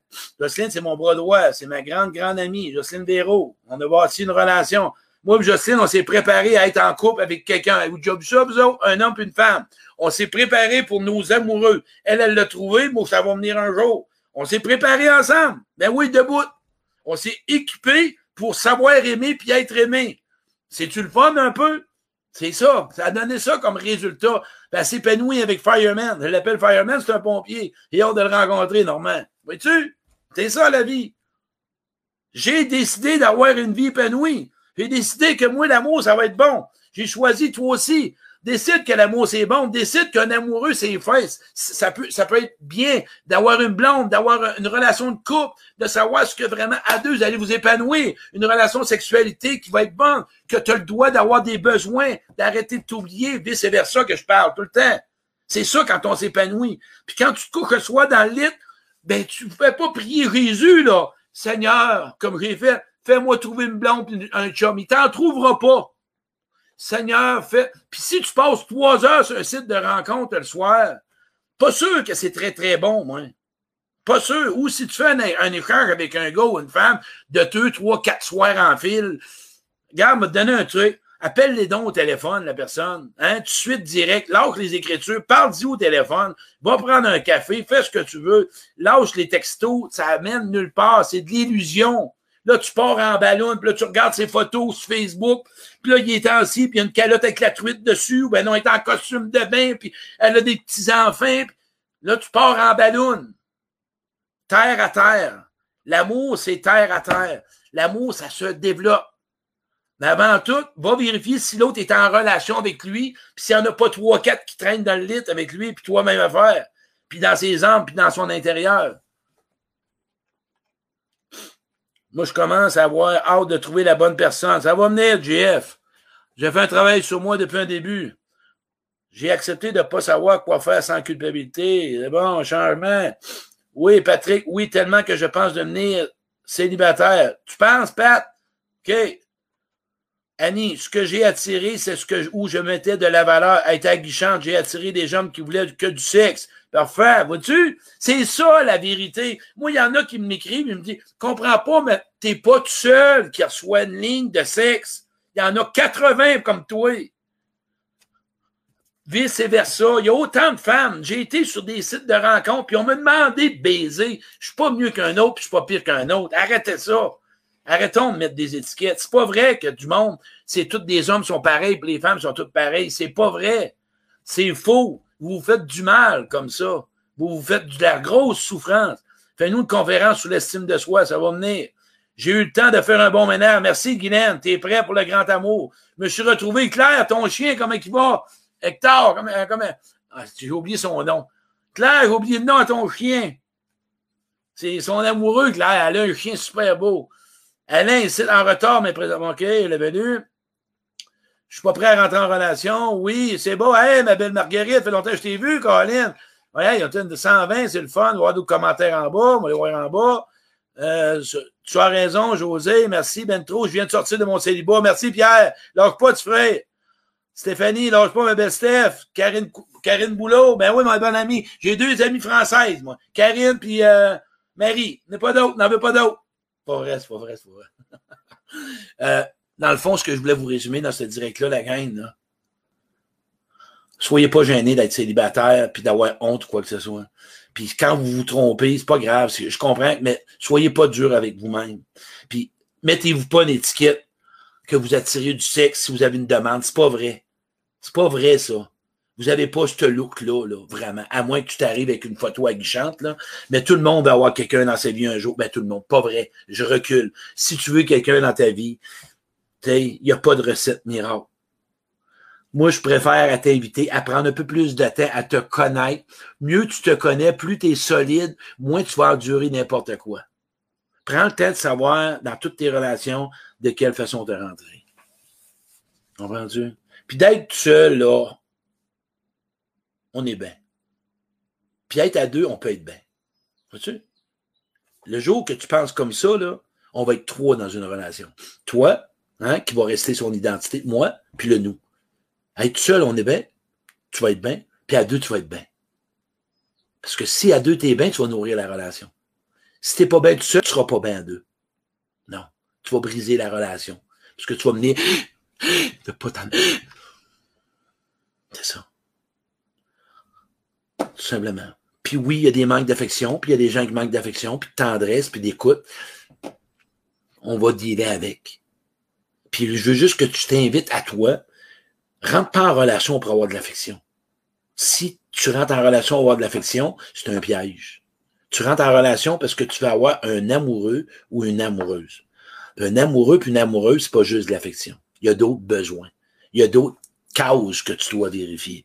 Jocelyne, c'est mon bras droit. C'est ma grande, grande amie, Jocelyne Véro. On a bâti une relation. Moi et Jocelyne, on s'est préparé à être en couple avec quelqu'un. Un homme et une femme. On s'est préparé pour nos amoureux. Elle, elle l'a trouvé. Moi, ça va venir un jour. On s'est préparé ensemble. Ben oui, debout. On s'est équipé pour savoir aimer puis être aimé. C'est-tu le fun un peu? C'est ça. Ça a donné ça comme résultat. Ben, s'épanouit avec Fireman. Je l'appelle Fireman, c'est un pompier. Et hâte de le rencontrer, Normand. Vois-tu? C'est ça la vie. J'ai décidé d'avoir une vie épanouie. J'ai décidé que moi, l'amour, ça va être bon. J'ai choisi toi aussi. Décide que l'amour, c'est bon. Décide qu'un amoureux, c'est fesses. Ça peut, ça peut être bien d'avoir une blonde, d'avoir une relation de couple, de savoir ce que vraiment, à deux, vous allez vous épanouir. Une relation sexualité qui va être bonne, que tu as le droit d'avoir des besoins, d'arrêter de t'oublier, vice-versa que je parle tout le temps. C'est ça quand on s'épanouit. Puis quand tu te couches soit dans le lit, ben, tu ne fais pas prier Jésus, là. Seigneur, comme j'ai fait, fais-moi trouver une blonde un chum. Il t'en trouvera pas. Seigneur, fais. Puis si tu passes trois heures sur un site de rencontre le soir, pas sûr que c'est très, très bon, moi. Pas sûr. Ou si tu fais un, échange avec un gars ou une femme de deux, trois, quatre soirs en fil, regarde, me donner un truc. Appelle les dons au téléphone, la personne. Hein, tout de suite, direct. Lâche les écritures. Parle-y au téléphone. Va prendre un café. Fais ce que tu veux. Lâche les textos. Ça amène nulle part. C'est de l'illusion. Là, tu pars en ballon, puis là, tu regardes ses photos sur Facebook, puis là, il est assis, puis il y a une calotte avec la truite dessus, ou ben non, il est en costume de bain, puis elle a des petits-enfants. Là, tu pars en ballon. Terre à terre. L'amour, c'est terre à terre. L'amour, ça se développe. Mais avant tout, va vérifier si l'autre est en relation avec lui, puis s'il n'y en a pas trois, quatre qui traînent dans le lit avec lui, puis toi-même à faire, puis dans ses âmes, puis dans son intérieur. Moi, je commence à avoir hâte de trouver la bonne personne. Ça va venir, JF. J'ai fait un travail sur moi depuis un début. J'ai accepté de ne pas savoir quoi faire sans culpabilité. C'est bon, changement. Oui, Patrick, oui, tellement que je pense devenir célibataire. Tu penses, Pat? OK. Annie, ce que j'ai attiré, c'est ce que où je mettais de la valeur à être aguichante. J'ai attiré des gens qui voulaient que du sexe. Parfait, vois-tu? C'est ça la vérité. Moi, il y en a qui m'écrivent, ils me disent Comprends pas, mais t'es pas tout seul qui reçoit une ligne de sexe. Il y en a 80 comme toi. Vice-versa. Il y a autant de femmes. J'ai été sur des sites de rencontres, puis on m'a demandé de baiser. Je suis pas mieux qu'un autre, puis je suis pas pire qu'un autre. Arrêtez ça. Arrêtons de mettre des étiquettes. C'est pas vrai que du monde, c'est tous des hommes sont pareils, puis les femmes sont toutes pareilles. C'est pas vrai. C'est faux. Vous vous faites du mal comme ça. Vous vous faites de la grosse souffrance. Fais-nous une conférence sur l'estime de soi, ça va venir. J'ai eu le temps de faire un bon ménage. Merci, Guylaine. T'es prêt pour le grand amour? Je me suis retrouvé. Claire, ton chien, comment il va? Hector, comment, comment... Ah, j'ai oublié son nom. Claire, j'ai oublié le nom à ton chien. C'est son amoureux, Claire. Elle a un chien super beau. Alain, est en retard, mais présentement, OK, elle est venue. Je suis pas prêt à rentrer en relation. Oui, c'est beau. Hey, ma belle Marguerite, fait longtemps que je t'ai vu, Colin. Ouais, il y a une de 120, c'est le fun. Voir d'autres commentaires en bas. On va les voir en bas. Euh, tu as raison, José. Merci, Bentro. Je viens de sortir de mon célibat. Merci, Pierre. Lâche pas, tu ferais. Stéphanie, lâche pas, ma belle Steph. Karine, Karine Boulot. Ben oui, ma bonne amie. J'ai deux amies françaises, moi. Karine puis euh, Marie. N'en pas d'autres. N'en veux pas d'autres. Pas vrai, c'est pas vrai, c'est pas vrai. euh, dans le fond, ce que je voulais vous résumer dans ce direct-là, la gang, là, soyez pas gênés d'être célibataire puis d'avoir honte ou quoi que ce soit. Puis quand vous vous trompez, c'est pas grave, je comprends, mais soyez pas dur avec vous-même. Puis mettez-vous pas une étiquette que vous attirez du sexe si vous avez une demande. C'est pas vrai. C'est pas vrai, ça. Vous avez pas ce look-là, là, vraiment. À moins que tu t'arrives avec une photo aguichante, là. Mais tout le monde va avoir quelqu'un dans sa vie un jour. Ben, tout le monde. Pas vrai. Je recule. Si tu veux quelqu'un dans ta vie, il n'y a pas de recette miracle. Moi, je préfère à t'inviter à prendre un peu plus de temps à te connaître. Mieux tu te connais, plus tu es solide, moins tu vas endurer n'importe quoi. Prends le temps de savoir dans toutes tes relations de quelle façon te rentrer. Comprends-tu? Puis d'être seul, là, on est bien. Puis être à deux, on peut être bien. Vois-tu? Le jour que tu penses comme ça, là, on va être trois dans une relation. Toi, hein, qui va rester son identité, moi, puis le nous. Être seul, on est bien, tu vas être bien, puis à deux, tu vas être bien. Parce que si à deux, tu es bien, tu vas nourrir la relation. Si tu n'es pas bien tout seul, tu ne seras pas bien à deux. Non. Tu vas briser la relation. Parce que tu vas mener de pas t'en... C'est ça. Tout simplement. Puis oui, il y a des manques d'affection, puis il y a des gens qui manquent d'affection, puis de tendresse, puis d'écoute. On va dealer avec. Puis je veux juste que tu t'invites à toi rentre pas en relation pour avoir de l'affection. Si tu rentres en relation pour avoir de l'affection, c'est un piège. Tu rentres en relation parce que tu vas avoir un amoureux ou une amoureuse. Un amoureux puis une amoureuse, c'est pas juste de l'affection. Il y a d'autres besoins. Il y a d'autres causes que tu dois vérifier.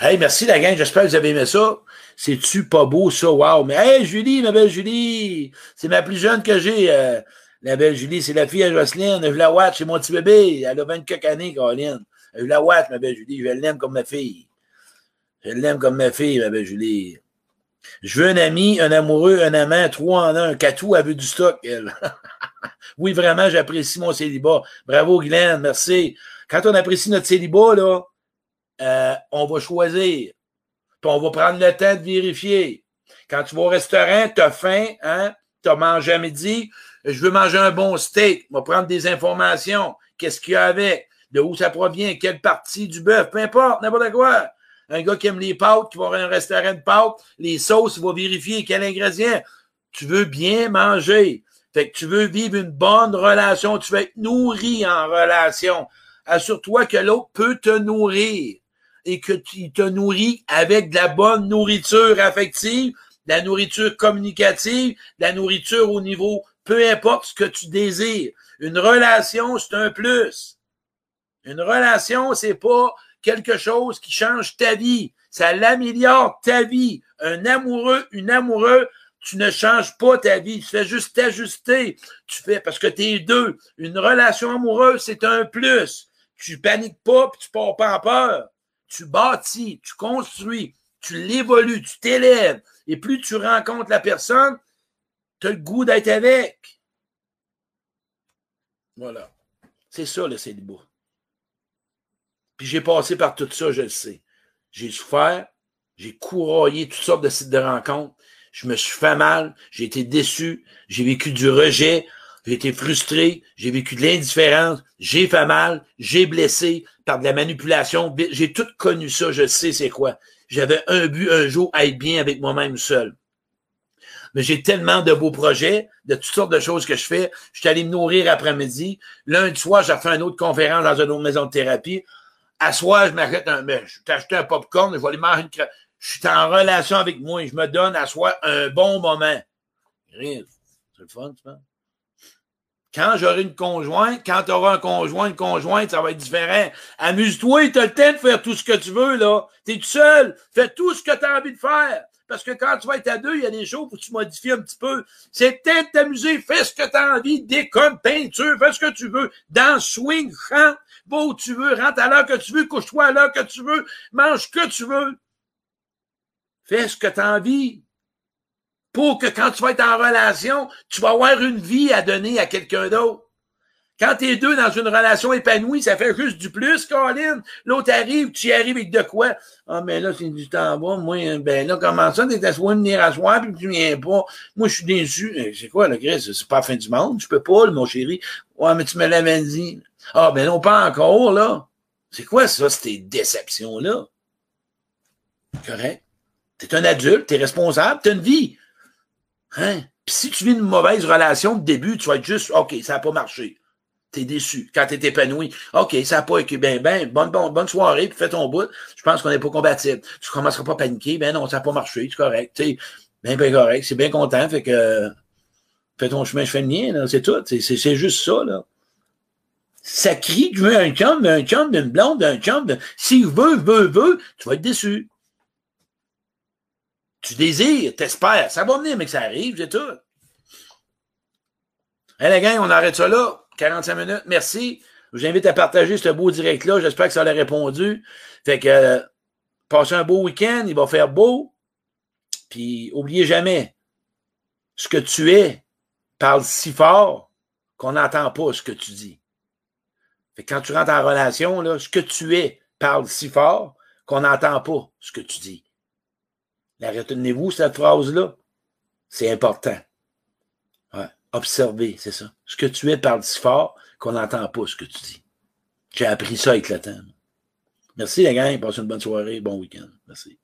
Hey, merci la gang, j'espère que vous avez aimé ça. C'est-tu pas beau ça? Wow! Mais hey, Julie, ma belle Julie! C'est ma plus jeune que j'ai. Euh, la belle Julie, c'est la fille à Jocelyne. Je la watch, c'est mon petit bébé. Elle a 24 années, Caroline. Je la watch, ma belle Julie. Je l'aime comme ma fille. Je l'aime comme ma fille, ma belle Julie. Je veux un ami, un amoureux, un amant, trois en un, un catou à vue du stock, elle. oui, vraiment, j'apprécie mon célibat. Bravo, Guylaine, merci. Quand on apprécie notre célibat, là, euh, on va choisir. Puis on va prendre le temps de vérifier. Quand tu vas au restaurant, tu as faim, hein? Tu as mangé à midi, je veux manger un bon steak, je vais prendre des informations, qu'est-ce qu'il y a avec, de où ça provient, quelle partie du bœuf, peu importe, n'importe quoi. Un gars qui aime les pâtes, qui va avoir un restaurant de pâtes, les sauces, il va vérifier quel ingrédient. Tu veux bien manger. Fait que tu veux vivre une bonne relation, tu veux être nourri en relation. Assure-toi que l'autre peut te nourrir et que tu te nourris avec de la bonne nourriture affective, de la nourriture communicative, de la nourriture au niveau peu importe ce que tu désires. Une relation, c'est un plus. Une relation, c'est pas quelque chose qui change ta vie. Ça l'améliore ta vie. Un amoureux, une amoureuse, tu ne changes pas ta vie. Tu fais juste t'ajuster. Tu fais, parce que tu es deux. Une relation amoureuse, c'est un plus. Tu paniques pas, puis tu pars pas en peur. Tu bâtis, tu construis, tu l'évolues, tu t'élèves. Et plus tu rencontres la personne, tu as le goût d'être avec. Voilà. C'est ça le célibat. Puis j'ai passé par tout ça, je le sais. J'ai souffert, j'ai couraillé toutes sortes de sites de rencontres. Je me suis fait mal, j'ai été déçu, j'ai vécu du rejet, j'ai été frustré, j'ai vécu de l'indifférence, j'ai fait mal, j'ai blessé par de la manipulation. J'ai tout connu ça, je sais c'est quoi. J'avais un but un jour à être bien avec moi-même seul mais j'ai tellement de beaux projets, de toutes sortes de choses que je fais. Je suis allé me nourrir après-midi. Lundi soir, j'ai fait une autre conférence dans une autre maison de thérapie. À soir, je m'achète un, mais je t'ai acheté un popcorn, je vais aller manger une Je suis en relation avec moi je me donne à soi un bon moment. C'est le fun, tu vois. Quand j'aurai une conjointe, quand tu auras un conjoint, une conjointe, ça va être différent. Amuse-toi, tu as le temps de faire tout ce que tu veux, là. Tu es tout seul. Fais tout ce que tu as envie de faire. Parce que quand tu vas être à deux, il y a des choses où tu modifies un petit peu. C'est peut-être t'amuser, fais ce que tu as envie, déconne, peinture, fais ce que tu veux. Dans swing, chante, va où tu veux, rentre à l'heure que tu veux, couche-toi à l'heure que tu veux, mange ce que tu veux. Fais ce que tu as envie. Pour que quand tu vas être en relation, tu vas avoir une vie à donner à quelqu'un d'autre. Quand t'es deux dans une relation épanouie, ça fait juste du plus, Colin. L'autre arrive, tu y arrives avec de quoi? Ah, ben là, c'est du temps bas. Moi, ben là, comment ça, t'es à soi venir à soir, puis tu viens pas? Moi, je suis déçu. Eh, c'est quoi, le Chris? C'est pas la fin du monde. Je peux pas, mon chéri. Ouais, mais tu me l'avais dit. Ah, ben non, pas encore, là. C'est quoi ça, ces déceptions-là? Correct. T'es un adulte, t'es responsable, t'as une vie. Hein? Puis si tu vis une mauvaise relation de début, tu vas être juste, OK, ça n'a pas marché. T'es déçu. Quand t'es épanoui, OK, ça n'a pas été ben, ben, bonne, bonne, bonne soirée, puis fais ton bout. Je pense qu'on n'est pas compatible. Tu commenceras pas à paniquer, ben non, ça n'a pas marché, c'est correct. Tu bien, bien correct, c'est bien content, fait que fais ton chemin, je fais le mien, c'est tout. C'est juste ça, là. Ça crie, tu veux un chum, un chum d'une blonde, un chum de. S'il veut, veut, veut, tu vas être déçu. Tu désires, t'espères. Ça va venir, mais que ça arrive, c'est tout. Hey, les gars, on arrête ça là. 45 minutes. Merci. Je vous invite à partager ce beau direct-là. J'espère que ça a répondu. Fait que, euh, passez un beau week-end. Il va faire beau. Puis, oubliez jamais, ce que tu es parle si fort qu'on n'entend pas ce que tu dis. Fait que quand tu rentres en relation, là, ce que tu es parle si fort qu'on n'entend pas ce que tu dis. Retenez-vous cette phrase-là. C'est important. Observer, c'est ça. Ce que tu es parle si fort qu'on n'entend pas ce que tu dis. J'ai appris ça avec le temps. Merci les gars, passez une bonne soirée, bon week-end. Merci.